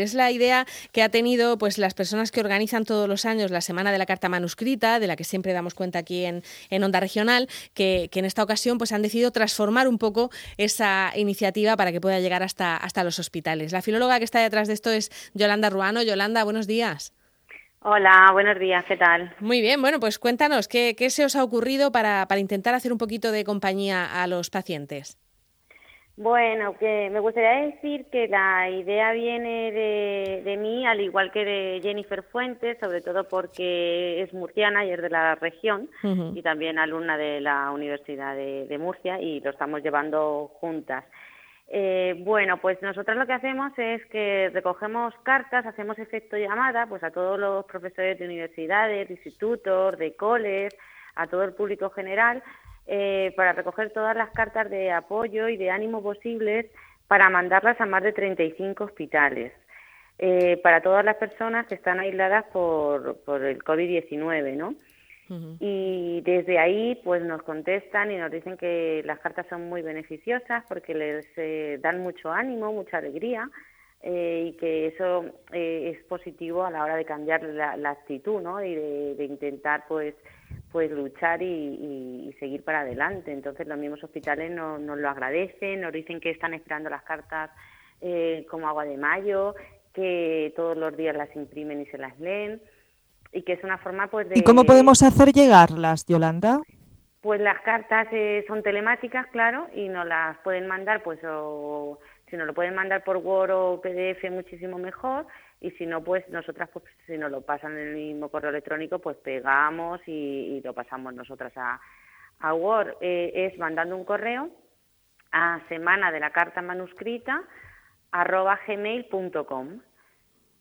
Es la idea que ha tenido pues las personas que organizan todos los años la Semana de la Carta Manuscrita, de la que siempre damos cuenta aquí en, Onda Regional, que, en esta ocasión pues han decidido transformar un poco esa iniciativa para que pueda llegar hasta, hasta los hospitales. La filóloga que está detrás de esto es Yolanda Ruano. Yolanda, buenos días. Hola, buenos días, ¿qué tal? Muy bien, bueno, pues cuéntanos, ¿qué, qué se os ha ocurrido para, para intentar hacer un poquito de compañía a los pacientes? Bueno, que me gustaría decir que la idea viene de, de, mí, al igual que de Jennifer Fuentes, sobre todo porque es murciana y es de la región y también alumna de la Universidad de, Murcia y lo estamos llevando juntas. Eh, bueno, pues nosotros lo que hacemos es que recogemos cartas, hacemos efecto llamada pues a todos los profesores de universidades, de institutos, de coles, a todo el público general eh, para recoger todas las cartas de apoyo y de ánimo posibles para mandarlas a más de 35 hospitales. Eh, para todas las personas que están aisladas por, por el COVID-19, ¿no? Y desde ahí, pues nos contestan y nos dicen que las cartas son muy beneficiosas porque les eh, dan mucho ánimo, mucha alegría y que eso es positivo a la hora de cambiar la, actitud, ¿no? Y de, de intentar, pues, pues luchar y, seguir para adelante. Entonces los mismos hospitales nos, lo agradecen, nos dicen que están esperando las cartas eh, como agua de mayo, que todos los días las imprimen y se las leen y que es una forma pues de... ¿Y cómo podemos hacer llegarlas, Yolanda? Pues las cartas eh, son telemáticas, claro, y nos las pueden mandar, pues o si nos lo pueden mandar por Word o PDF muchísimo mejor, y si no, pues nosotras, pues si nos lo pasan en el mismo correo electrónico, pues pegamos y, lo pasamos nosotras a, a Word. Eh, es mandando un correo a semana de la carta manuscrita arroba gmail.com.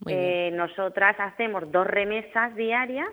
Eh, nosotras hacemos dos remesas diarias,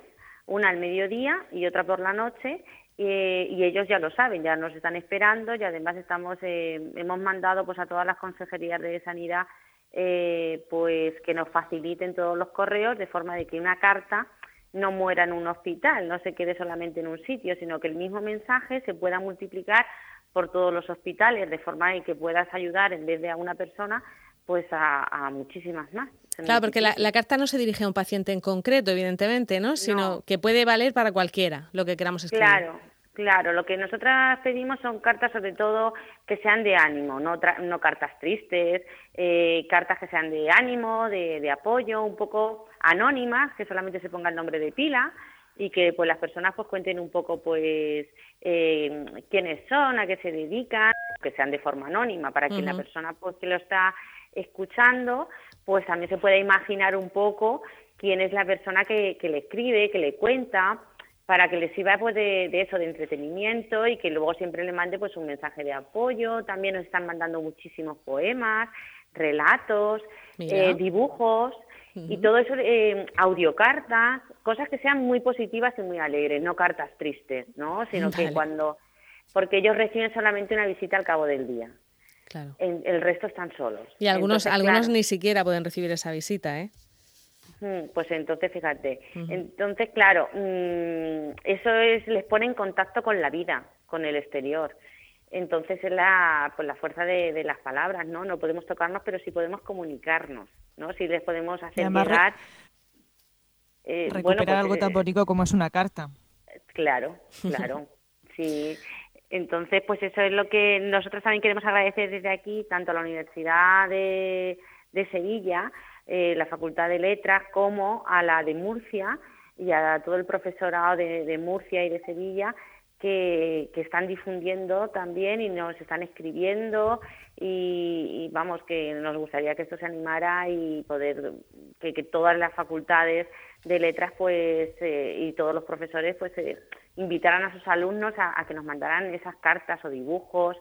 una al mediodía y otra por la noche, eh, y ellos ya lo saben, ya nos están esperando y además estamos, eh, hemos mandado pues a todas las consejerías de sanidad eh, pues que nos faciliten todos los correos de forma de que una carta no muera en un hospital, no se quede solamente en un sitio, sino que el mismo mensaje se pueda multiplicar por todos los hospitales de forma de que puedas ayudar en vez de a una persona pues a, muchísimas más. Claro, porque la, carta no se dirige a un paciente en concreto, evidentemente, ¿no? Sino que puede valer para cualquiera lo que queramos escribir. Claro, Claro, lo que nosotras pedimos son cartas sobre todo que sean de ánimo, no, no cartas tristes, eh, cartas que sean de ánimo, de, apoyo, un poco anónimas, que solamente se ponga el nombre de pila y que pues las personas pues cuenten un poco pues eh, quiénes son, a qué se dedican, que sean de forma anónima para que la persona pues que lo está escuchando pues también se pueda imaginar un poco quién es la persona que, que le escribe, que le cuenta para que les sirva pues de, eso, de entretenimiento y que luego siempre le mande pues un mensaje de apoyo. También nos están mandando muchísimos poemas, relatos, eh, dibujos y todo eso, eh, audiocartas, cosas que sean muy positivas y muy alegres, no cartas tristes, ¿no? Sino que cuando, porque ellos reciben solamente una visita al cabo del día. Claro. el resto están solos. Y algunos, algunos ni siquiera pueden recibir esa visita, ¿eh? Pues entonces, fíjate, entonces, claro, mm, eso es, les pone en contacto con la vida, con el exterior. Entonces es la, pues la fuerza de, las palabras, ¿no? No podemos tocarnos, pero sí podemos comunicarnos, ¿no? Sí les podemos hacer llegar... Eh, recuperar pues, algo tan eh, bonito como es una carta. Claro, claro, sí. Entonces, pues eso es lo que nosotros también queremos agradecer desde aquí, tanto a la Universidad de, de Sevilla, eh, la Facultad de Letras como a la de Murcia y a todo el profesorado de, Murcia y de Sevilla que, están difundiendo también y nos están escribiendo y, vamos que nos gustaría que esto se animara y poder que, todas las facultades de letras pues eh, y todos los profesores pues eh, invitaran a sus alumnos a que nos mandaran esas cartas o dibujos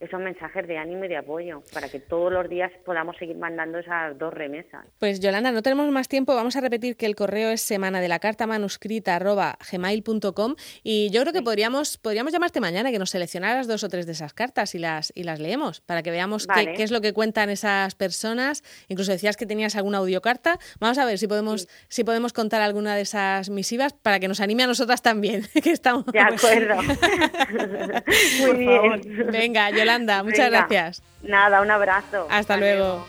esos mensajes de ánimo y de apoyo para que todos los días podamos seguir mandando esas dos remesas. Pues Yolanda, no tenemos más tiempo, vamos a repetir que el correo es semana de la carta manuscrita arroba gmail.com y yo creo que podríamos, podríamos llamarte mañana que nos seleccionaras dos o tres de esas cartas y las, y las leemos para que veamos qué, es lo que cuentan esas personas. Incluso decías que tenías alguna audiocarta. Vamos a ver si podemos, si podemos contar alguna de esas misivas para que nos anime a nosotras también, que estamos. De acuerdo. Muy bien. Venga, Yolanda muchas gracias. Nada, un abrazo. Hasta, luego.